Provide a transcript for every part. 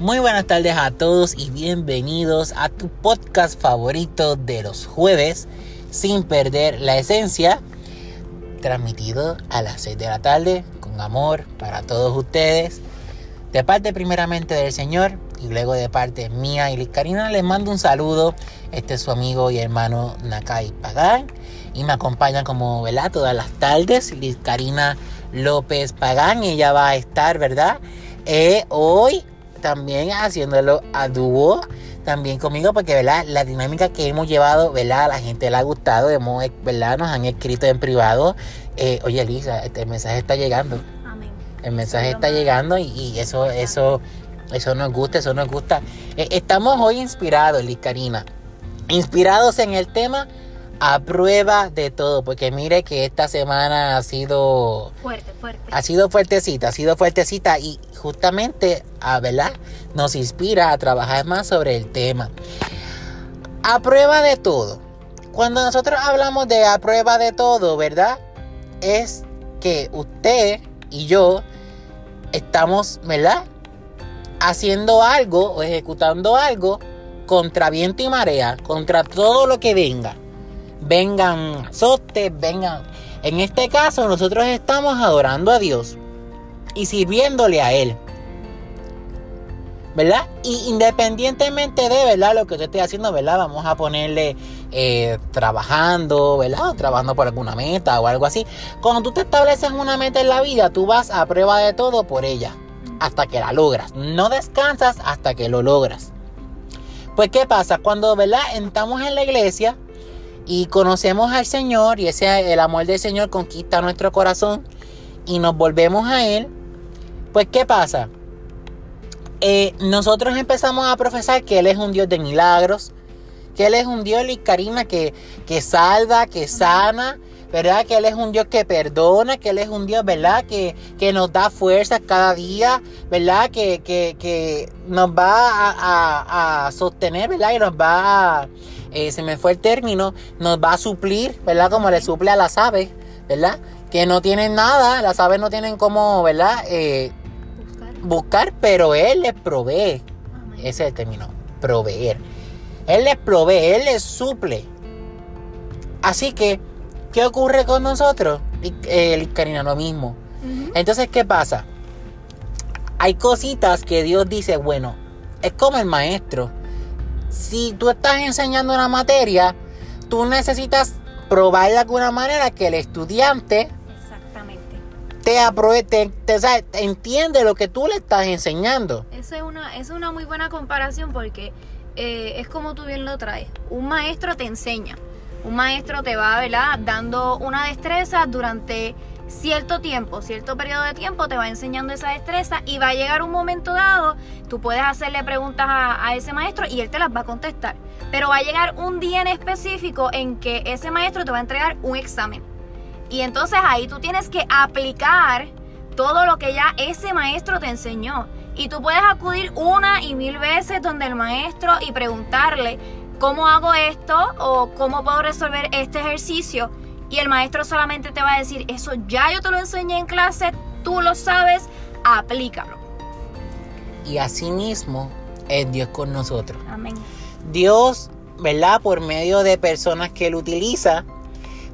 Muy buenas tardes a todos y bienvenidos a tu podcast favorito de los jueves, sin perder la esencia, transmitido a las 6 de la tarde con amor para todos ustedes. De parte primeramente del Señor y luego de parte mía y Liz Karina les mando un saludo. Este es su amigo y hermano Nakai Pagán y me acompaña como ¿verdad? todas las tardes Liz Karina López Pagán. Ella va a estar, ¿verdad? Eh, hoy también haciéndolo a dúo también conmigo porque ¿verdad? la dinámica que hemos llevado ¿verdad? a la gente le ha gustado hemos, ¿verdad? nos han escrito en privado eh, oye Elisa este, el mensaje está llegando Amén. el mensaje está llegando y, y eso eso eso nos gusta eso nos gusta Eh, estamos hoy inspirados Liz Karina inspirados en el tema a prueba de todo porque mire que esta semana ha sido Fuerte, fuerte. ha sido fuertecita, ha sido fuertecita y justamente, a ¿verdad? Nos inspira a trabajar más sobre el tema. A prueba de todo. Cuando nosotros hablamos de a prueba de todo, ¿verdad? Es que usted y yo estamos, ¿verdad? Haciendo algo o ejecutando algo contra viento y marea, contra todo lo que venga. Vengan azotes, vengan en este caso, nosotros estamos adorando a Dios y sirviéndole a Él. ¿Verdad? Y independientemente de, ¿verdad? Lo que yo esté haciendo, ¿verdad? Vamos a ponerle eh, trabajando, ¿verdad? O trabajando por alguna meta o algo así. Cuando tú te estableces una meta en la vida, tú vas a prueba de todo por ella. Hasta que la logras. No descansas hasta que lo logras. Pues, ¿qué pasa? Cuando, ¿verdad? Estamos en la iglesia, y conocemos al Señor y ese el amor del Señor conquista nuestro corazón y nos volvemos a Él, pues ¿qué pasa? Eh, nosotros empezamos a profesar que Él es un Dios de milagros, que Él es un Dios, y Karina, que, que salva, que sana, ¿verdad? Que Él es un Dios que perdona, que Él es un Dios, ¿verdad? Que, que nos da fuerza cada día, ¿verdad? Que, que, que nos va a, a, a sostener, ¿verdad? Y nos va a eh, se me fue el término, nos va a suplir, ¿verdad? Como le suple a las aves, ¿verdad? Que no tienen nada, las aves no tienen como, ¿verdad? Eh, Buscar. buscar, pero Él les provee. Ese es el término, proveer. Él les provee, Él les suple. Así que, ¿qué ocurre con nosotros? Eh, Karina, lo mismo. Entonces, ¿qué pasa? Hay cositas que Dios dice, bueno, es como el maestro. Si tú estás enseñando una materia, tú necesitas probar de alguna manera que el estudiante te apruebe, te, entiende lo que tú le estás enseñando. Esa es una, es una muy buena comparación porque eh, es como tú bien lo traes. Un maestro te enseña. Un maestro te va. Dando una destreza durante cierto tiempo, cierto periodo de tiempo, te va enseñando esa destreza y va a llegar un momento dado, tú puedes hacerle preguntas a, a ese maestro y él te las va a contestar. Pero va a llegar un día en específico en que ese maestro te va a entregar un examen. Y entonces ahí tú tienes que aplicar todo lo que ya ese maestro te enseñó. Y tú puedes acudir una y mil veces donde el maestro y preguntarle cómo hago esto o cómo puedo resolver este ejercicio. Y el maestro solamente te va a decir, eso ya yo te lo enseñé en clase, tú lo sabes, aplícalo. Y así mismo es Dios con nosotros. Amén. Dios, ¿verdad? Por medio de personas que Él utiliza,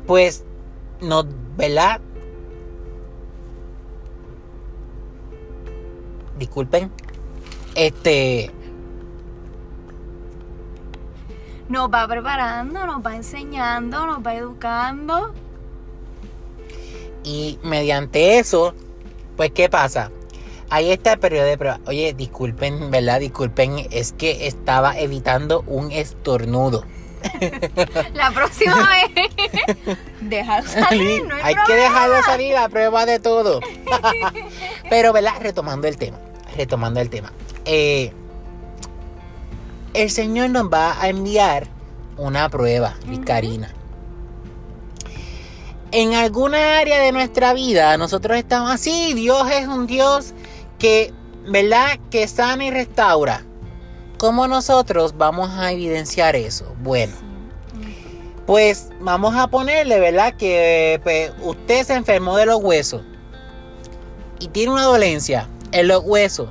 pues nos, ¿verdad? Disculpen. Este, Nos va preparando, nos va enseñando, nos va educando. y mediante eso, pues, ¿qué pasa? Ahí está el periodo de prueba. Oye, disculpen, ¿verdad? Disculpen, es que estaba evitando un estornudo. La próxima vez, déjalo salir, no hay, Hay que dejarlo salir a prueba de todo. Pero, ¿verdad? Retomando el tema. Retomando el tema. Eh, el Señor nos va a enviar una prueba, mi. Karina. En alguna área de nuestra vida, nosotros estamos así. Dios es un Dios que, ¿verdad? Que sana y restaura. ¿Cómo nosotros vamos a evidenciar eso? Bueno. Pues vamos a ponerle, ¿verdad? Que pues, usted se enfermó de los huesos y tiene una dolencia en los huesos.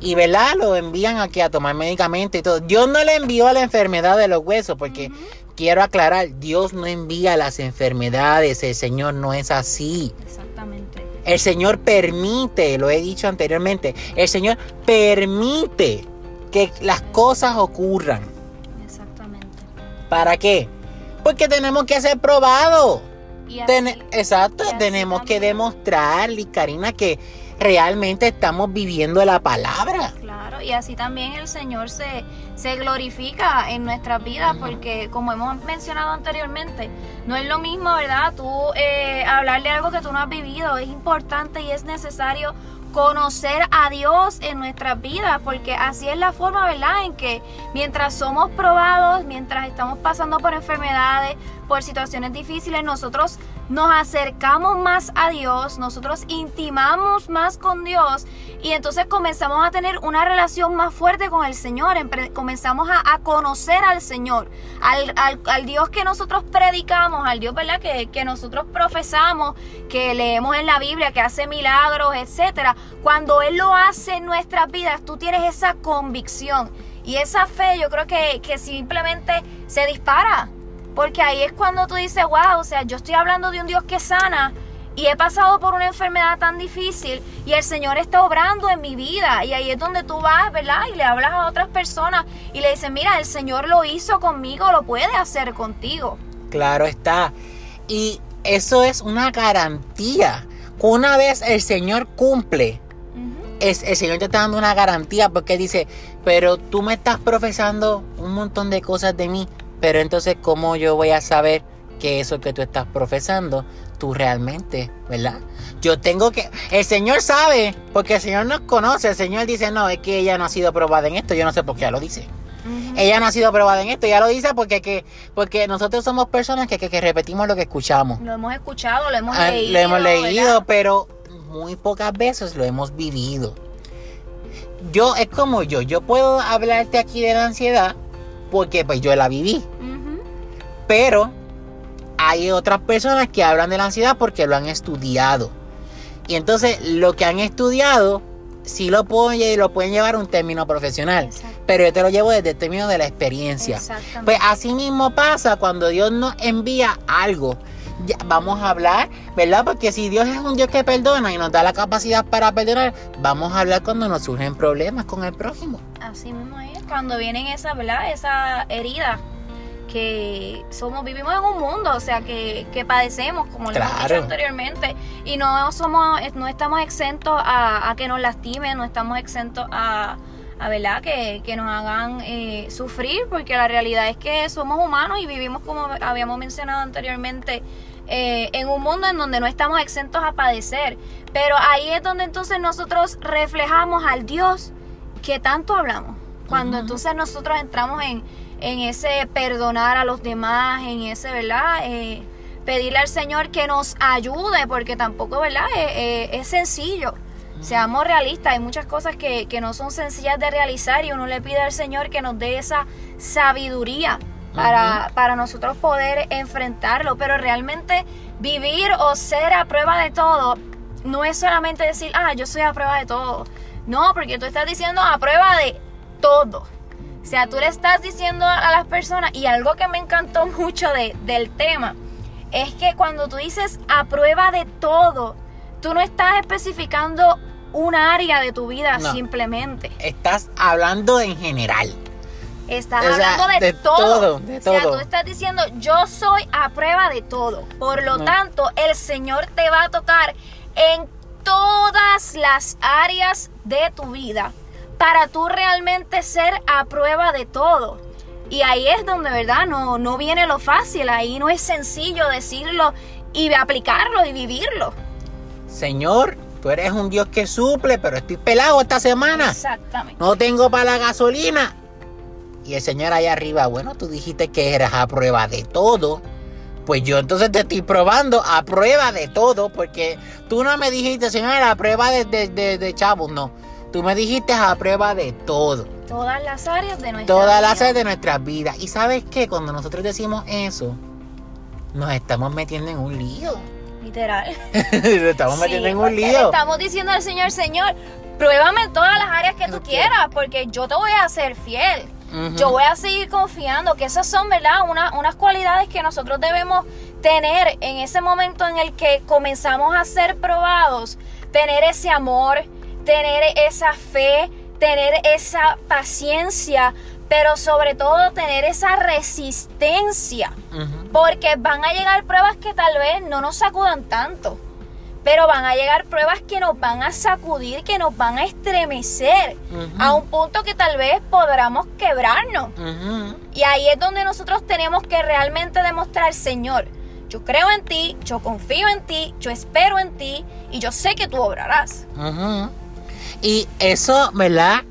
Y ¿verdad? lo envían aquí a tomar medicamentos y todo. Dios no le envió a la enfermedad de los huesos porque quiero aclarar, Dios no envía las enfermedades, el Señor no es así. Exactamente. El Señor permite, lo he dicho anteriormente, el Señor permite que las cosas ocurran. Exactamente. ¿Para qué? Porque tenemos que ser probados. Ten- exacto, tenemos que demostrar, Karina, que realmente estamos viviendo la palabra. Claro, y así también el Señor se, se glorifica en nuestras vidas, porque como hemos mencionado anteriormente, no es lo mismo, ¿verdad? Tú eh, hablarle algo que tú no has vivido, es importante y es necesario conocer a Dios en nuestras vidas, porque así es la forma, ¿verdad? En que mientras somos probados, mientras estamos pasando por enfermedades, por situaciones difíciles, nosotros nos acercamos más a Dios, nosotros intimamos más con Dios y entonces comenzamos a tener una relación más fuerte con el Señor, comenzamos a, conocer al Señor, al, al- Dios que nosotros predicamos, al Dios. Que, que nosotros profesamos, que leemos en la Biblia, que hace milagros, etcétera. Cuando Él lo hace en nuestras vidas, tú tienes esa convicción y esa fe, yo creo que, que simplemente se dispara. Porque ahí es cuando tú dices, wow, o sea, yo estoy hablando de un Dios que sana y he pasado por una enfermedad tan difícil y el Señor está obrando en mi vida. Y ahí es donde tú vas, ¿verdad? Y le hablas a otras personas y le dices, mira, el Señor lo hizo conmigo, lo puede hacer contigo. Claro está. Y eso es una garantía. Una vez el Señor cumple, es, el Señor te está dando una garantía porque dice, pero tú me estás profesando un montón de cosas de mí, pero entonces ¿cómo yo voy a saber que eso que tú estás profesando, tú realmente, ¿verdad? Yo tengo que, el Señor sabe, porque el Señor nos conoce, el Señor dice, no, es que ella no ha sido probada en esto, yo no sé por qué ella lo dice. Ella no ha sido probada en esto, ella lo dice porque, que, porque nosotros somos personas que, que- que repetimos lo que escuchamos. Lo hemos escuchado, lo hemos Ah, leído. lo hemos leído, ¿verdad? pero muy pocas veces lo hemos vivido. Yo, es como yo, yo puedo hablarte aquí de la ansiedad porque pues yo la viví, pero hay otras personas que hablan de la ansiedad porque lo han estudiado. Y entonces lo que han estudiado sí lo, puedo, lo pueden llevar a un término profesional, Exacto. pero yo te lo llevo desde el término de la experiencia. Pues así mismo pasa cuando Dios nos envía algo. Ya, vamos a hablar, ¿verdad? Porque si Dios es un Dios que perdona y nos da la capacidad para perdonar, vamos a hablar cuando nos surgen problemas con el prójimo. Así mismo es, cuando vienen esas, ¿verdad? Esa herida que somos, vivimos en un mundo, o sea, que, que padecemos, como le hemos dicho Claro. anteriormente, y no somos, no estamos exentos a, a que nos lastimen, no estamos exentos a, a ¿verdad? Que, que nos hagan eh, sufrir, porque la realidad es que somos humanos y vivimos, como habíamos mencionado anteriormente, eh, en un mundo en donde no estamos exentos a padecer. Pero ahí es donde entonces nosotros reflejamos al Dios que tanto hablamos. Cuando entonces nosotros entramos en, en ese perdonar a los demás, en ese, ¿verdad? Eh, pedirle al Señor que nos ayude, porque tampoco, ¿verdad? Eh, eh, es sencillo. Seamos realistas, hay muchas cosas que, que no son sencillas de realizar y uno le pide al Señor que nos dé esa sabiduría para, para nosotros poder enfrentarlo. Pero realmente vivir o ser a prueba de todo no es solamente decir, ah, yo soy a prueba de todo. No, porque tú estás diciendo a prueba de todo. O sea, tú le estás diciendo a las personas, y algo que me encantó mucho de- del tema, es que cuando tú dices a prueba de todo, tú no estás especificando un área de tu vida No. simplemente. Estás hablando en general. Estás O sea, hablando de, de todo. todo, de O sea, tú estás diciendo, yo soy a prueba de todo. Por lo No. tanto, el Señor te va a tocar en todas las áreas de tu vida para tú realmente ser a prueba de todo. Y ahí es donde, ¿verdad? No, no viene lo fácil. Ahí no es sencillo decirlo y aplicarlo y vivirlo. Señor, tú eres un Dios que suple, pero estoy pelado esta semana. Exactamente. No tengo para la gasolina. Y el Señor allá arriba, bueno, tú dijiste que eras a prueba de todo. Pues yo entonces te estoy probando a prueba de todo, porque tú no me dijiste, Señor, a prueba de, de, de- de chavos, no. Tú me dijiste a prueba de todo. Todas las áreas de nuestra Todas las áreas de nuestras vidas. Y sabes qué, cuando nosotros decimos eso, nos estamos metiendo en un lío. Literal. estamos Sí, metiendo en un porque le lío. Estamos diciendo al Señor, Señor, pruébame en todas las áreas que tú quieras, porque yo te voy a ser fiel. Yo voy a seguir confiando que esas son, ¿verdad? unas cualidades que nosotros debemos tener en ese momento en el que comenzamos a ser probados, tener ese amor, tener esa fe, tener esa paciencia, pero sobre todo tener esa resistencia, porque van a llegar pruebas que tal vez no nos sacudan tanto, pero van a llegar pruebas que nos van a sacudir, que nos van a estremecer, a un punto que tal vez podamos quebrarnos. Y ahí es donde nosotros tenemos que realmente demostrar, Señor, yo creo en ti, yo confío en ti, yo espero en ti y yo sé que tú obrarás. Y eso, ¿verdad?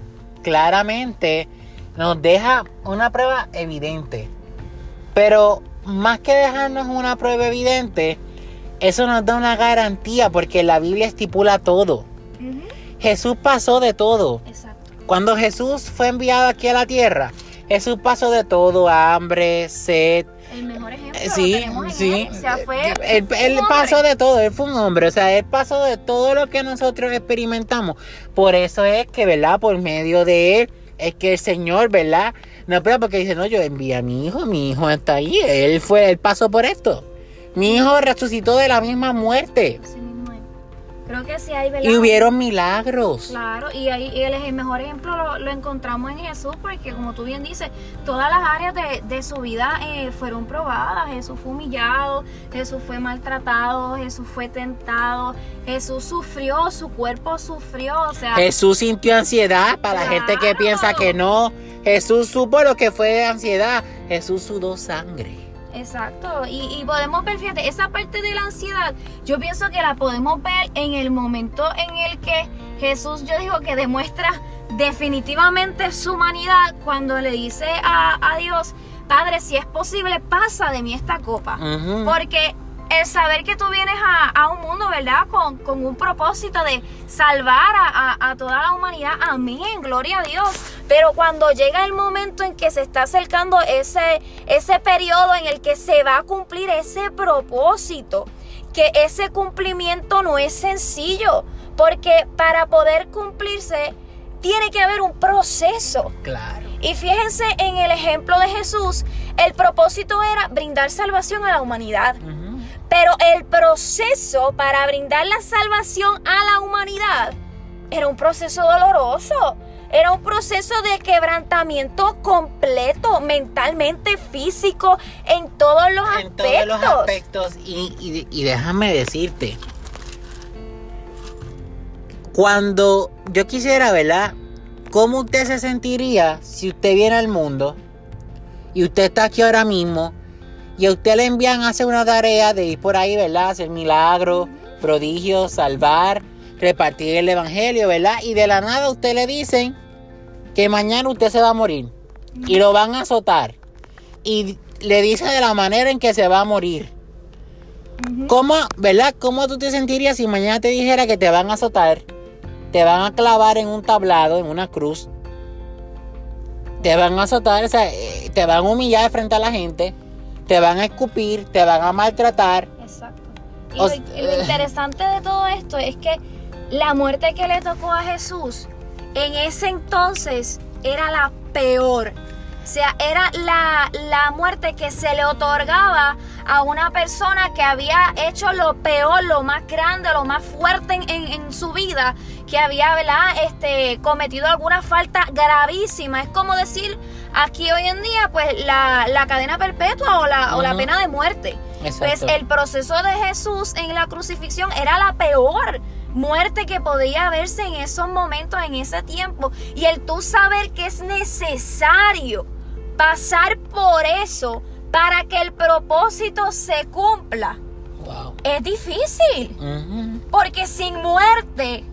Claramente nos deja una prueba evidente. Pero más que dejarnos una prueba evidente, eso nos da una garantía porque la Biblia estipula todo. Jesús pasó de todo. Exacto. Cuando Jesús fue enviado aquí a la tierra, Jesús pasó de todo, hambre, sed. El mejor ejemplo. Sí, sí. O sea, fue él, pasó de todo, él fue un hombre, o sea, él pasó de todo lo que nosotros experimentamos. Por eso es que, ¿verdad? Por medio de él es que el Señor, ¿verdad? No, pero porque dice, no, yo envié a mi hijo, mi hijo está ahí, él fue, él pasó por esto. Mi hijo resucitó de la misma muerte. Creo que sí hay, ¿verdad? Y hubieron milagros. Claro, y, ahí, el, mejor ejemplo lo, encontramos en Jesús, porque como tú bien dices, todas las áreas de, su vida eh, fueron probadas. Jesús fue humillado, Jesús fue maltratado, Jesús fue tentado, Jesús sufrió, su cuerpo sufrió. O sea, Jesús sintió ansiedad para la gente que piensa que no. Jesús supo lo que fue ansiedad. Jesús sudó sangre. Exacto, y, podemos ver, fíjate, esa parte de la ansiedad, yo pienso que la podemos ver en el momento en el que Jesús, yo digo que demuestra definitivamente su humanidad cuando le dice a, Dios, Padre, si es posible, pasa de mí esta copa. Porque el saber que tú vienes a, un mundo, ¿verdad? Con, un propósito de salvar a, toda la humanidad. Amén, gloria a Dios. Pero cuando llega el momento en que se está acercando ese, ese periodo en el que se va a cumplir ese propósito, que ese cumplimiento no es sencillo, porque para poder cumplirse tiene que haber un proceso. Claro. Y fíjense en el ejemplo de Jesús, el propósito era brindar salvación a la humanidad. Pero el proceso para brindar la salvación a la humanidad era un proceso doloroso. Era un proceso de quebrantamiento completo, mentalmente, físico, en todos los aspectos. En todos los aspectos. Y, y déjame decirte, cuando yo quisiera, ¿verdad? ¿Cómo usted se sentiría si usted viene al mundo y usted está aquí ahora mismo y a usted le envían a hacer una tarea de ir por ahí, ¿verdad? Hacer milagros, prodigios, salvar, repartir el evangelio, ¿verdad? Y de la nada a usted le dicen que mañana usted se va a morir y lo van a azotar. Y le dice de la manera en que se va a morir. ¿Cómo, verdad? ¿Cómo tú te sentirías si mañana te dijera que te van a azotar, te van a clavar en un tablado, en una cruz, te van a azotar, o sea, eh, te van a humillar frente a la gente? Te van a escupir, te van a maltratar. Exacto. Y lo, eh. interesante de todo esto es que la muerte que le tocó a Jesús en ese entonces era la peor. O sea, era la, la, muerte que se le otorgaba a una persona que había hecho lo peor, lo más grande, lo más fuerte en, en, su vida, que había ¿verdad? Este, cometido alguna falta gravísima. Es como decir Aquí hoy en día, pues la, cadena perpetua o la, o la pena de muerte. Pues el proceso de Jesús en la crucifixión era la peor muerte que podía verse en esos momentos, en ese tiempo. Y el tú saber que es necesario pasar por eso para que el propósito se cumpla. Es difícil. Porque sin muerte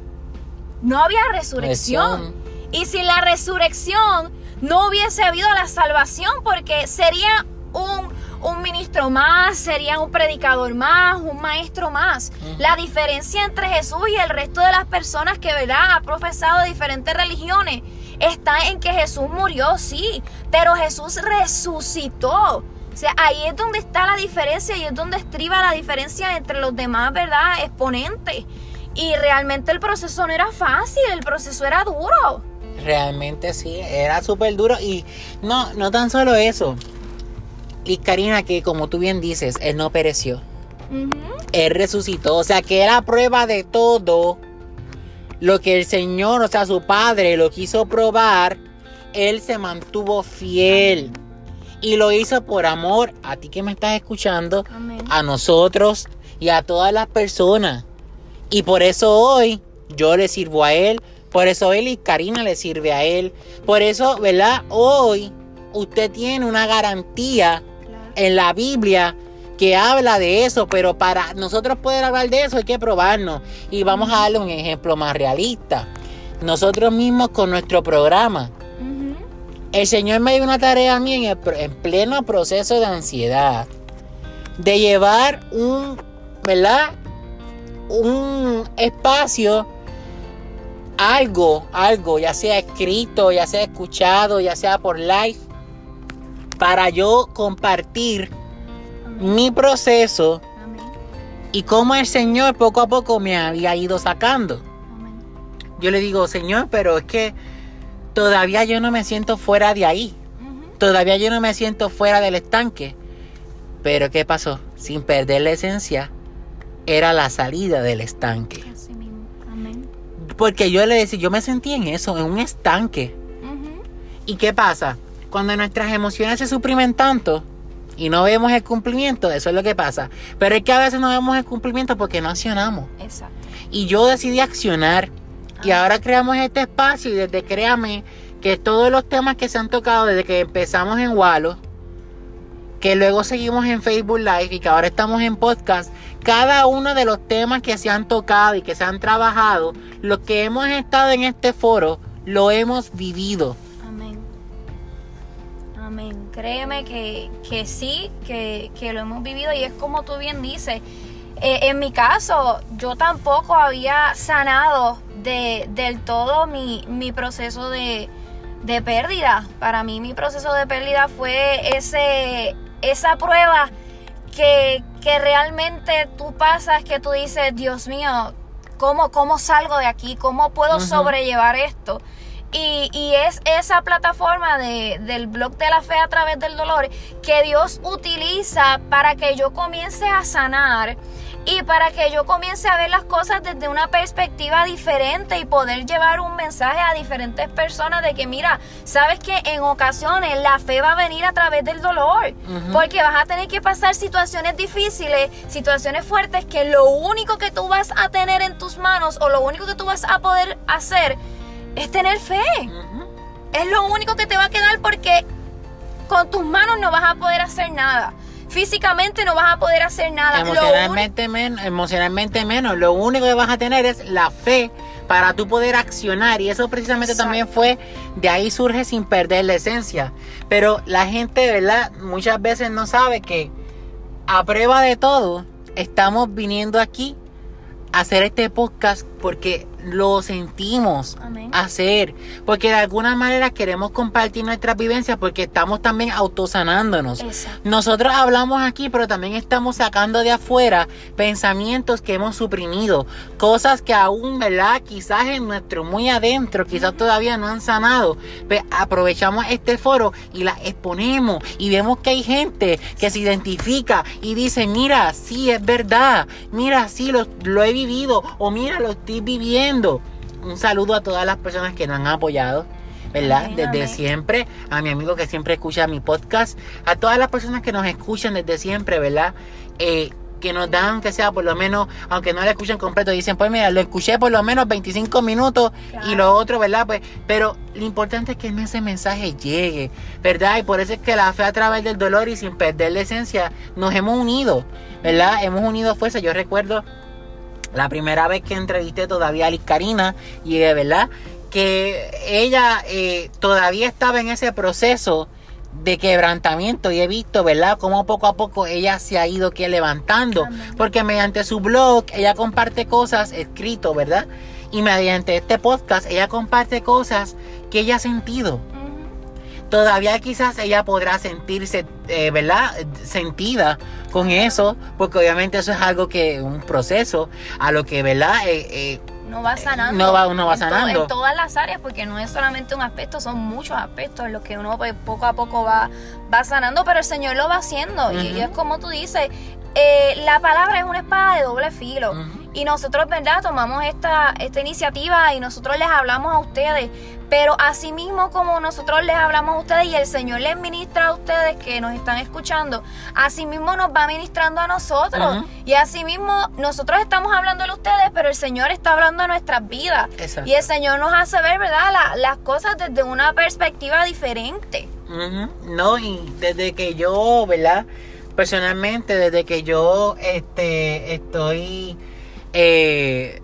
no había resurrección. Y sin la resurrección no hubiese habido la salvación porque sería un, ministro más, sería un predicador más, un maestro más. La diferencia entre Jesús y el resto de las personas que ¿verdad? ha profesado diferentes religiones está en que Jesús murió, sí, pero Jesús resucitó. Sea, ahí es donde está la diferencia y es donde estriba la diferencia entre los demás, ¿verdad? Exponentes. Y realmente el proceso no era fácil, el proceso era duro. Realmente sí, era súper duro. Y no, no tan solo eso. Y Karina, que como tú bien dices, él no pereció. Él resucitó. O sea, que era prueba de todo lo que el Señor, o sea, su Padre, lo quiso probar. Él se mantuvo fiel. Y lo hizo por amor a ti que me estás escuchando, a nosotros y a todas las personas. Y por eso hoy yo le sirvo a Él. Por eso él y Karina le sirve a Él. Por eso, ¿verdad? Hoy usted tiene una garantía en la Biblia que habla de eso, pero para nosotros poder hablar de eso hay que probarnos. Y vamos a darle un ejemplo más realista. Nosotros mismos con nuestro programa. El Señor me dio una tarea a mí en, en pleno proceso de ansiedad. De llevar un, ¿verdad? Un espacio, algo, algo, ya sea escrito, ya sea escuchado, ya sea por live, para yo compartir mi proceso y cómo el Señor poco a poco me había ido sacando. Yo le digo, Señor, pero es que todavía yo no me siento fuera de ahí. Todavía yo no me siento fuera del estanque. Pero ¿qué pasó? Sin perder la esencia, era la salida del estanque. Porque yo le decía, yo me sentí en eso, en un estanque. ¿Y qué pasa? Cuando nuestras emociones se suprimen tanto y no vemos el cumplimiento, eso es lo que pasa. Pero es que a veces no vemos el cumplimiento porque no accionamos. Exacto. Y yo decidí accionar. Y ah. ahora creamos este espacio y desde créame que todos los temas que se han tocado desde que empezamos en Wallo, que luego seguimos en Facebook Live y que ahora estamos en podcast, cada uno de los temas que se han tocado y que se han trabajado, los que hemos estado en este foro, lo hemos vivido. Créeme que, sí, que, lo hemos vivido y es como tú bien dices. Eh, en mi caso, yo tampoco había sanado de, del todo mi, proceso de, pérdida. Para mí mi proceso de pérdida fue ese, esa prueba que, realmente tú pasas, que tú dices, Dios mío, ¿cómo, cómo salgo de aquí? ¿Cómo puedo sobrellevar esto? Y, es esa plataforma de, del blog de la fe a través del dolor que Dios utiliza para que yo comience a sanar y para que yo comience a ver las cosas desde una perspectiva diferente y poder llevar un mensaje a diferentes personas de que mira, sabes que en ocasiones la fe va a venir a través del dolor, porque vas a tener que pasar situaciones difíciles, situaciones fuertes que lo único que tú vas a tener en tus manos o lo único que tú vas a poder hacer es tener fe. Es lo único que te va a quedar porque con tus manos no vas a poder hacer nada. Físicamente no vas a poder hacer nada. Emocionalmente, menos, emocionalmente menos. Lo único que vas a tener es la fe para tú poder accionar. Y eso precisamente también fue, de ahí surge sin perder la esencia. Pero la gente, ¿verdad? Muchas veces no sabe que a prueba de todo, estamos viniendo aquí a hacer este podcast porque lo sentimos hacer, porque de alguna manera queremos compartir nuestras vivencias porque estamos también autosanándonos. Nosotros hablamos aquí, pero también estamos sacando de afuera pensamientos que hemos suprimido, cosas que aún, ¿verdad? Quizás en nuestro muy adentro, quizás todavía no han sanado. Pero aprovechamos este foro y la exponemos y vemos que hay gente que se identifica y dice, mira, sí, es verdad, mira, sí, lo, lo he vivido. O mira, lo estoy viviendo un saludo a todas las personas que nos han apoyado, ¿verdad? desde siempre, a mi amigo que siempre escucha mi podcast, a todas las personas que nos escuchan desde siempre, ¿verdad? Eh, que nos dan, que sea por lo menos, aunque no lo escuchen completo, dicen, pues mira, lo escuché por lo menos 25 minutos y lo otro, ¿verdad? Pues, pero lo importante es que ese mensaje llegue, ¿verdad? Y por eso es que la fe a través del dolor y sin perder la esencia, nos hemos unido, ¿verdad? Hemos unido fuerza. Yo recuerdo la primera vez que entrevisté todavía a Liz Karina y de verdad que ella eh, todavía estaba en ese proceso de quebrantamiento y he visto, ¿verdad?, cómo poco a poco ella se ha ido que levantando, porque mediante su blog ella comparte cosas escrito, ¿verdad? Y mediante este podcast ella comparte cosas que ella ha sentido. Todavía quizás ella podrá sentirse, eh, ¿verdad? Sentida con eso, porque obviamente eso es algo que, un proceso, a lo que, ¿verdad? Eh, eh, no va sanando. No va, uno va en to- sanando. en todas las áreas, porque no es solamente un aspecto, son muchos aspectos en los que uno pues, poco a poco va, va sanando, pero el Señor lo va haciendo. y, es como tú dices, eh, la palabra es una espada de doble filo. Y nosotros, ¿verdad? Tomamos esta, esta iniciativa y nosotros les hablamos a ustedes. Pero asimismo como nosotros les hablamos a ustedes y el Señor les ministra a ustedes que nos están escuchando, asimismo nos va ministrando a nosotros. Y asimismo nosotros estamos hablando a ustedes, pero el Señor está hablando a nuestras vidas. Exacto. Y el Señor nos hace ver, ¿verdad? La- las cosas desde una perspectiva diferente. No, y desde que yo, ¿verdad? Personalmente, desde que yo este, estoy eh,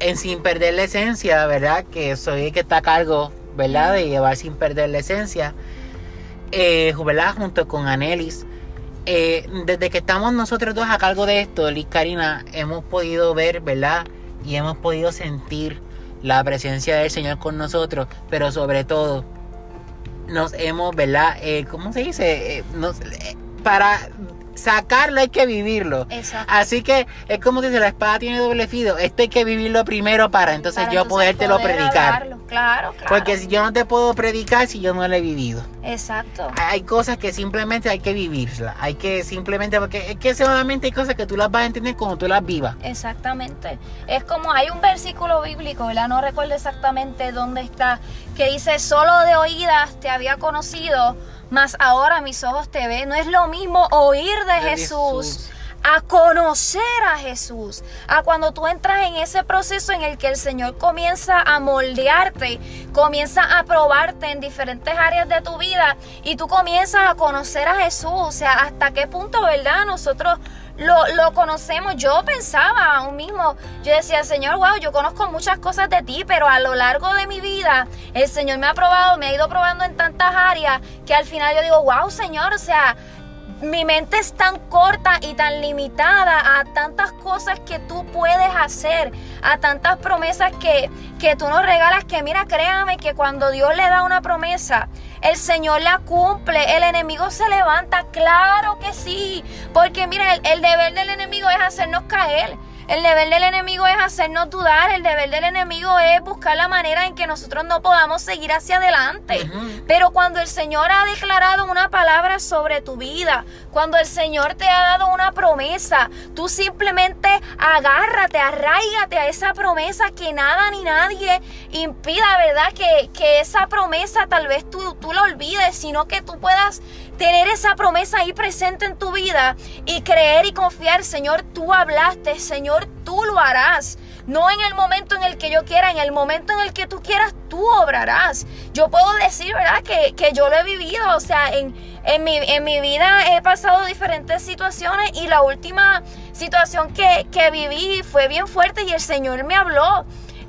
en sin perder la esencia, ¿verdad? Que soy el que está a cargo, ¿verdad? De llevar sin perder la esencia, eh, ¿verdad? Junto con Anelis. Eh, desde que estamos nosotros dos a cargo de esto, Liz Karina, hemos podido ver, ¿verdad? Y hemos podido sentir la presencia del Señor con nosotros, pero sobre todo, nos hemos, ¿verdad? ¿Cómo se dice? Nos- para sacarlo hay que vivirlo. Exacto. Así que es como si la espada tiene doble filo. Esto hay que vivirlo primero para entonces Para yo entonces podértelo poder predicar. hablarlo. Claro, claro. Porque si yo no te puedo predicar si yo no lo he vivido. Exacto. Hay cosas que simplemente hay que vivirlas. Hay que simplemente, porque es que solamente hay cosas que tú las vas a entender cuando tú las vivas. Exactamente. Es como hay un versículo bíblico, ¿verdad? No recuerdo exactamente dónde está, que dice, solo de oídas te había conocido, mas ahora mis ojos te ven. No es lo mismo oír de, De Jesús. Jesús. A conocer a Jesús, a cuando tú entras en ese proceso en el que el Señor comienza a moldearte, comienza a probarte en diferentes áreas de tu vida y tú comienzas a conocer a Jesús. O sea, hasta qué punto, ¿verdad? Nosotros lo, lo conocemos. Yo pensaba aún mismo, yo decía, Señor, wow, yo conozco muchas cosas de ti, pero a lo largo de mi vida, el Señor me ha probado, me ha ido probando en tantas áreas que al final yo digo, wow, Señor, o sea, mi mente es tan corta y tan limitada a tantas cosas que tú puedes hacer, a tantas promesas que, que tú nos regalas, que mira, créame que cuando Dios le da una promesa, el Señor la cumple, el enemigo se levanta, claro que sí, porque mira, el, el deber del enemigo es hacernos caer. El deber del enemigo es hacernos dudar, el deber del enemigo es buscar la manera en que nosotros no podamos seguir hacia adelante. Pero cuando el Señor ha declarado una palabra sobre tu vida, cuando el Señor te ha dado una promesa, tú simplemente agárrate, arraigate a esa promesa que nada ni nadie impida, ¿verdad? Que, que esa promesa tal vez tú, tú la olvides, sino que tú puedas tener esa promesa ahí presente en tu vida y creer y confiar, Señor, tú hablaste, Señor, tú lo harás. No en el momento en el que yo quiera, en el momento en el que tú quieras, tú obrarás. Yo puedo decir, ¿verdad? Que, que yo lo he vivido, o sea, en, en, mi, en mi vida he pasado diferentes situaciones y la última situación que, que viví fue bien fuerte y el Señor me habló.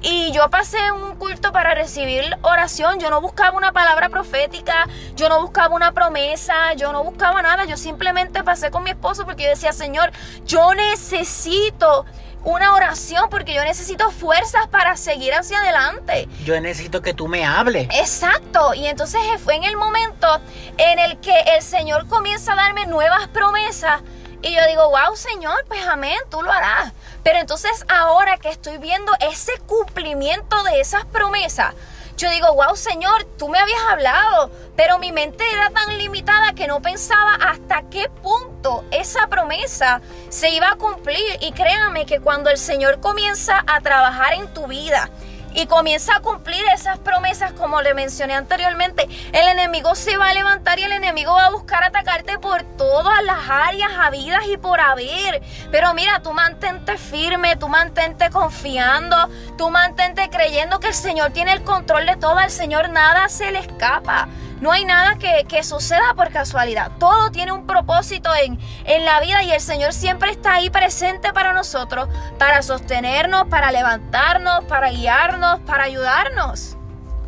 Y yo pasé un culto para recibir oración. Yo no buscaba una palabra profética, yo no buscaba una promesa, yo no buscaba nada. Yo simplemente pasé con mi esposo porque yo decía, Señor, yo necesito una oración porque yo necesito fuerzas para seguir hacia adelante. Yo necesito que tú me hables. Exacto, y entonces fue en el momento en el que el Señor comienza a darme nuevas promesas y yo digo, wow Señor, pues amén, tú lo harás. Pero entonces ahora que estoy viendo ese cumplimiento de esas promesas, yo digo, wow Señor, tú me habías hablado, pero mi mente era tan limitada que no pensaba hasta qué punto esa promesa se iba a cumplir. Y créame que cuando el Señor comienza a trabajar en tu vida, y comienza a cumplir esas promesas como le mencioné anteriormente, el enemigo se va a levantar y el enemigo va a buscar atacarte por todas las áreas habidas y por haber. Pero mira, tú mantente firme, tú mantente confiando, tú mantente creyendo que el Señor tiene el control de todo, al Señor nada se le escapa. No hay nada que, que suceda por casualidad. Todo tiene un propósito en, en la vida y el Señor siempre está ahí presente para nosotros, para sostenernos, para levantarnos, para guiarnos, para ayudarnos.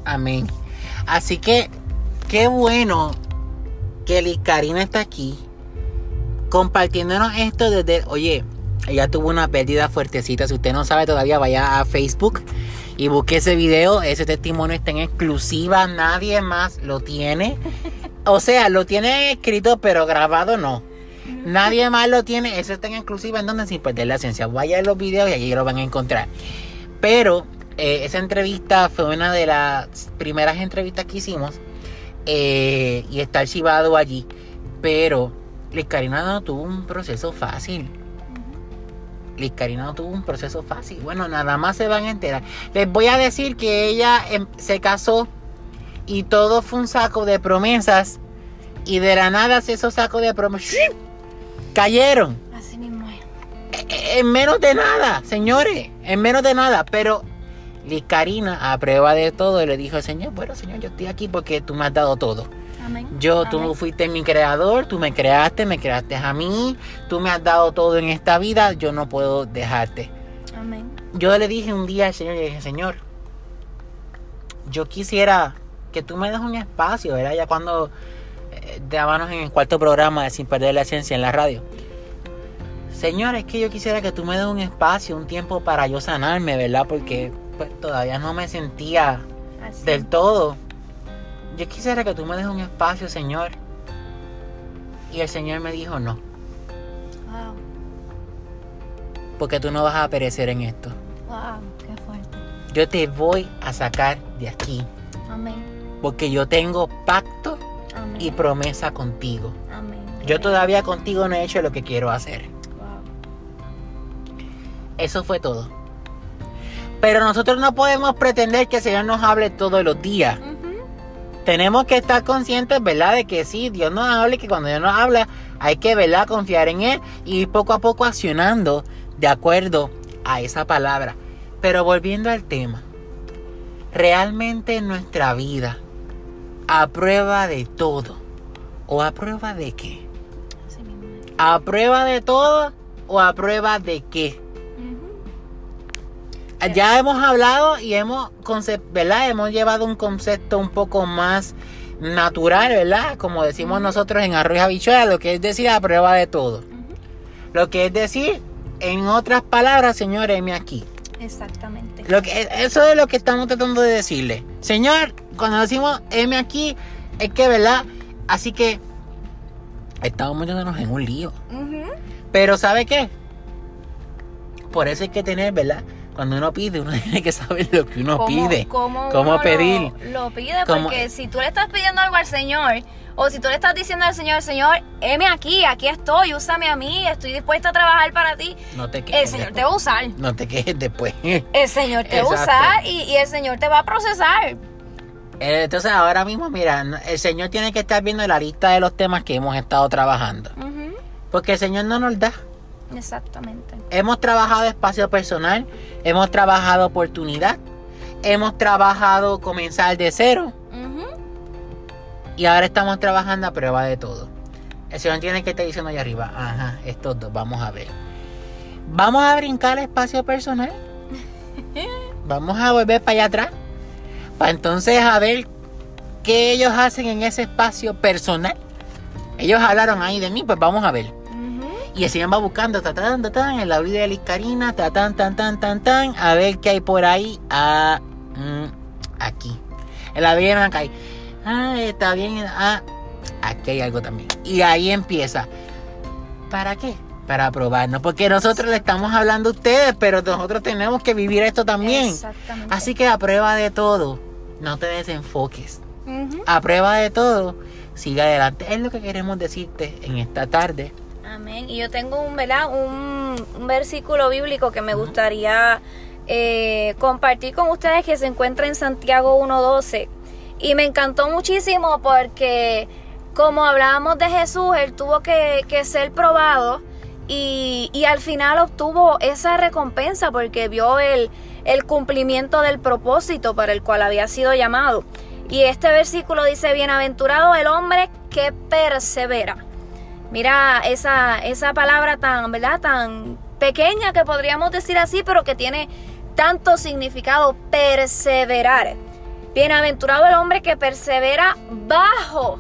Amén. Así que qué bueno que Liz Karina está aquí compartiéndonos esto desde, oye, ella tuvo una pérdida fuertecita. Si usted no sabe todavía, vaya a Facebook y busque ese video. Ese testimonio está en exclusiva, nadie más lo tiene. O sea, lo tiene escrito, pero grabado no. Nadie más lo tiene. Eso está en exclusiva en donde sin perder la esencia. Vaya a los videos y allí lo van a encontrar. Pero eh, esa entrevista fue una de las primeras entrevistas que hicimos. eh, y está archivado allí. Pero Karina no tuvo un proceso fácil. Liz Karina no tuvo un proceso fácil. Bueno, nada más se van a enterar. Les voy a decir que ella em, se casó y todo fue un saco de promesas. Y de la nada esos sacos de promesas cayeron. Así mismo es. Eh, En menos de nada, señores. En menos de nada. Pero Liz Karina, a prueba de todo, le dijo al Señor, bueno, Señor, yo estoy aquí porque tú me has dado todo. Amén. Yo, tú fuiste mi creador, tú me creaste, me creaste a mí, tú me has dado todo en esta vida, yo no puedo dejarte. Amén. Yo le dije un día al Señor, le dije, Señor, yo quisiera que tú me des un espacio, ¿verdad? Ya cuando eh, estábamos en el cuarto programa de Sin Perder la Esencia en la radio. Señor, es que yo quisiera que tú me des un espacio, un tiempo para yo sanarme, ¿verdad? Porque pues, todavía no me sentía Así. del todo. Yo quisiera que tú me des un espacio, Señor. Y el Señor me dijo, no, Wow. porque tú no vas a perecer en esto. Wow. Qué fuerte. Yo te voy a sacar de aquí, Amén. porque yo tengo pacto Amén. y promesa contigo. Amén. Yo todavía contigo no he hecho lo que quiero hacer. Wow. Eso fue todo. Pero nosotros no podemos pretender que el Señor nos hable todos los días. Ujú. Tenemos que estar conscientes, ¿verdad? De que sí, Dios nos habla y que cuando Dios nos habla hay que, ¿verdad? Confiar en Él y ir poco a poco accionando de acuerdo a esa palabra. Pero volviendo al tema, realmente en nuestra vida, a prueba de todo, o a prueba de qué, a prueba de todo o a prueba de qué. Ya hemos hablado y hemos, ¿verdad? hemos llevado un concepto un poco más natural, ¿verdad? Como decimos nosotros en arroz habichuela, lo que es decir a prueba de todo. Lo que es decir, en otras palabras, señor, heme aquí. Exactamente. Lo que, eso es lo que estamos tratando de decirle. Señor, cuando decimos heme aquí, es que, ¿verdad? Así que estamos metiéndonos en un lío. Pero ¿sabe qué? Por eso hay que tener, ¿verdad? Cuando uno pide, uno tiene que saber lo que uno ¿Cómo- pide. cómo cómo uno pedir. Lo, lo pide Cómo- porque si tú le estás pidiendo algo al Señor, o si tú le estás diciendo al Señor, Señor, heme aquí, aquí estoy, úsame a mí, estoy dispuesta a trabajar para ti, No te quejes. el Señor te va a usar. No te quejes después. El Señor te va a usar y, y el Señor te va a procesar. Eh, Entonces ahora mismo, mira, el Señor tiene que estar viendo la lista de los temas que hemos estado trabajando. Porque el Señor no nos da. Exactamente. Hemos trabajado espacio personal, hemos trabajado oportunidad, hemos trabajado comenzar de cero y ahora estamos trabajando a prueba de todo. El Señor tiene que estar diciendo allá arriba, ajá, estos dos, vamos a ver. Vamos a brincar el espacio personal. Vamos a volver para allá atrás. Para entonces a ver qué ellos hacen en ese espacio personal. Ellos hablaron ahí de mí, pues vamos a ver. Y el Señor va buscando, ta, tan, ta, tan, en la vida de Liscarina, ta, tan, tan, tan, tan, tan, a ver qué hay por ahí. Ah, aquí. En la vida de Macay. Ah, está bien. Ah, aquí hay algo también. Y ahí empieza. ¿Para qué? Para probarnos. Porque nosotros le estamos hablando a ustedes, pero nosotros tenemos que vivir esto también. Exactamente. Así que a prueba de todo, no te desenfoques. A prueba de todo, sigue adelante. Es lo que queremos decirte en esta tarde. Amén. Y yo tengo un, ¿verdad? Un, un versículo bíblico que me gustaría eh, compartir con ustedes que se encuentra en Santiago 1.12. Y me encantó muchísimo porque como hablábamos de Jesús, él tuvo que, que ser probado y, y al final obtuvo esa recompensa porque vio el, el cumplimiento del propósito para el cual había sido llamado. Y este versículo dice, bienaventurado el hombre que persevera. Mira esa, esa palabra tan, ¿verdad? Tan pequeña que podríamos decir así, pero que tiene tanto significado, perseverar. Bienaventurado el hombre que persevera bajo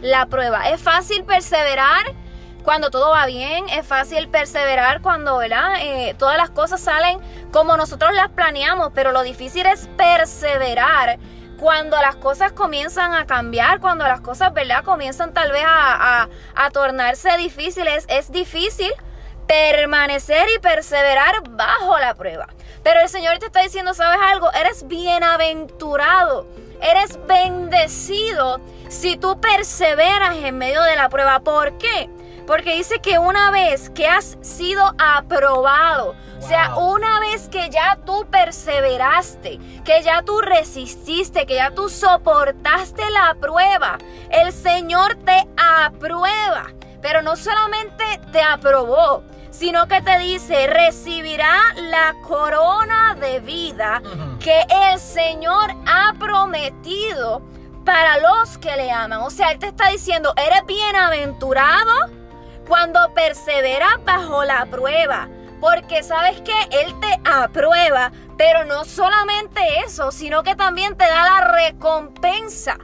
la prueba. Es fácil perseverar cuando todo va bien, es fácil perseverar cuando, ¿verdad? Eh, todas las cosas salen como nosotros las planeamos, pero lo difícil es perseverar cuando las cosas comienzan a cambiar, cuando las cosas, ¿verdad? Comienzan tal vez a, a tornarse difíciles, es difícil permanecer y perseverar bajo la prueba. Pero el Señor te está diciendo, ¿sabes algo? Eres bienaventurado, eres bendecido si tú perseveras en medio de la prueba. ¿Por qué? Porque dice que una vez que has sido aprobado, o sea, una vez que ya tú perseveraste, que ya tú resististe, que ya tú soportaste la prueba, el Señor te aprueba. Pero no solamente te aprobó, sino que te dice, recibirá la corona de vida que el Señor ha prometido para los que le aman. O sea, Él te está diciendo, eres bienaventurado cuando perseveras bajo la prueba. Porque sabes que Él te aprueba, pero no solamente eso, sino que también te da la recompensa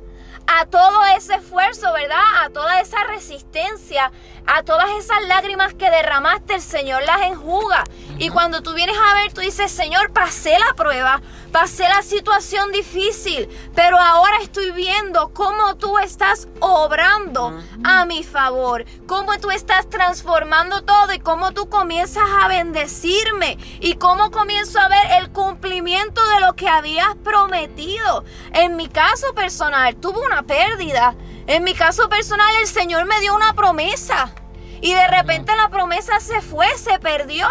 a todo ese esfuerzo, ¿verdad? A toda esa resistencia, a todas esas lágrimas que derramaste, el Señor las enjuga. Y cuando tú vienes a ver, tú dices, Señor, pasé la prueba, pasé la situación difícil, pero ahora estoy viendo cómo tú estás obrando a mi favor, cómo tú estás transformando todo y cómo tú comienzas a bendecirme y cómo comienzo a ver el cumplimiento de lo que habías prometido. En mi caso personal, tuve una pérdida. En mi caso personal, el Señor me dio una promesa. Y de repente la promesa se fue, se perdió.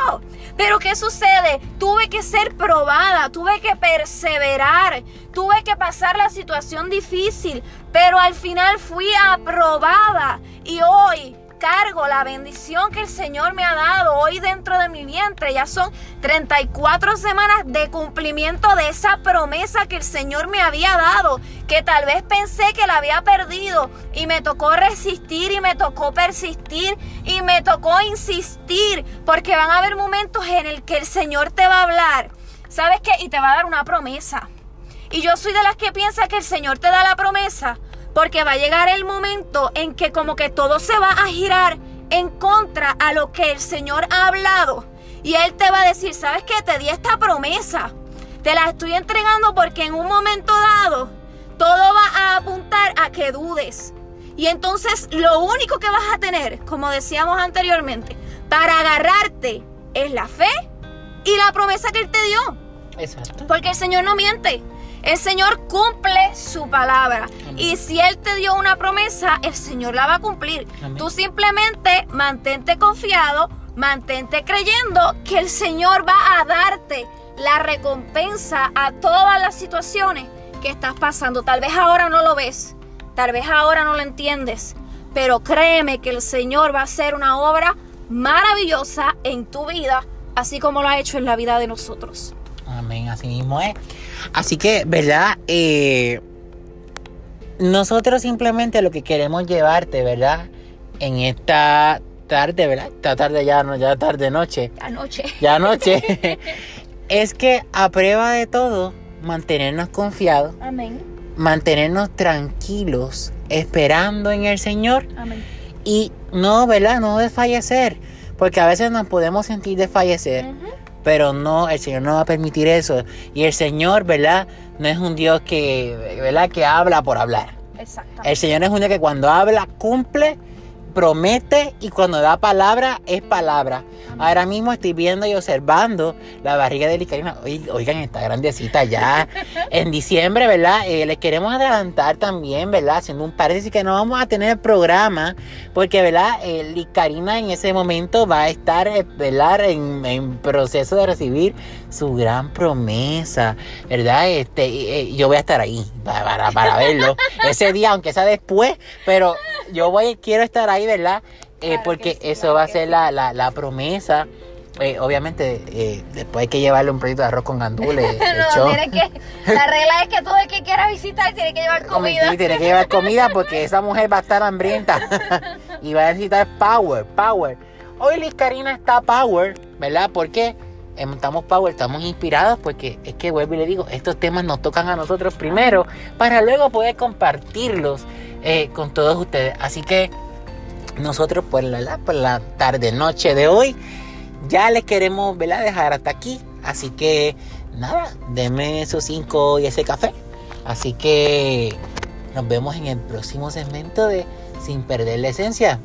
Pero ¿qué sucede? Tuve que ser probada, tuve que perseverar, tuve que pasar la situación difícil, pero al final fui aprobada. Y hoy cargo la bendición que el Señor me ha dado hoy dentro de mi vientre. Ya son 34 semanas de cumplimiento de esa promesa que el Señor me había dado, que tal vez pensé que la había perdido y me tocó resistir y me tocó persistir y me tocó insistir, porque van a haber momentos en el que el Señor te va a hablar. ¿Sabes qué? Y te va a dar una promesa. Y yo soy de las que piensa que el Señor te da la promesa porque va a llegar el momento en que como que todo se va a girar en contra a lo que el Señor ha hablado. Y Él te va a decir, ¿sabes qué? Te di esta promesa. Te la estoy entregando porque en un momento dado todo va a apuntar a que dudes. Y entonces lo único que vas a tener, como decíamos anteriormente, para agarrarte es la fe y la promesa que Él te dio. Exacto. Porque el Señor no miente. El Señor cumple su palabra. Y si Él te dio una promesa, el Señor la va a cumplir. Tú simplemente mantente confiado, mantente creyendo que el Señor va a darte la recompensa a todas las situaciones que estás pasando. Tal vez ahora no lo ves, tal vez ahora no lo entiendes, pero créeme que el Señor va a hacer una obra maravillosa en tu vida, así como lo ha hecho en la vida de nosotros. Amén, así mismo es. Así que, ¿verdad? Eh, nosotros simplemente lo que queremos llevarte, ¿verdad? En esta tarde, ¿verdad? Esta tarde ya, no, ya tarde noche. Ya noche. Ya noche. es que a prueba de todo, mantenernos confiados. Amén. Mantenernos tranquilos, esperando en el Señor. Amén. Y no, ¿verdad? No desfallecer. Porque a veces nos podemos sentir desfallecer pero no, el Señor no va a permitir eso. Y el Señor, ¿verdad? No es un Dios que, ¿verdad? Que habla por hablar. Exactamente. El Señor es un Dios que cuando habla cumple promete y cuando da palabra es palabra. Ahora mismo estoy viendo y observando la barriga de Licarina. Oigan, está grandecita ya. en diciembre, ¿verdad? Eh, les queremos adelantar también, ¿verdad? Haciendo un paréntesis que no vamos a tener programa porque, ¿verdad? Eh, Licarina en ese momento va a estar, eh, ¿verdad? En, proceso de recibir su gran promesa, ¿verdad? Este, yo voy a estar ahí para, para verlo. ese día, aunque sea después, pero yo voy, quiero estar ahí, ¿verdad? Eh, porque eso va a ser la, la, promesa. Eh, obviamente, eh, después hay que llevarle un proyecto de arroz con gandules. no, tiene que, la regla es que todo el que quiera visitar tiene que llevar comida. Sí, tiene que llevar comida porque esa mujer va a estar hambrienta y va a necesitar power, power. Hoy Liz Karina está power, ¿verdad? Porque estamos power, estamos inspirados porque es que vuelvo y le digo, estos temas nos tocan a nosotros primero para luego poder compartirlos con todos ustedes. Así que nosotros por la, por la tarde noche de hoy ya les queremos ¿verdad? dejar hasta aquí. Así que nada, denme esos cinco y ese café. Así que nos vemos en el próximo segmento de Sin perder la esencia.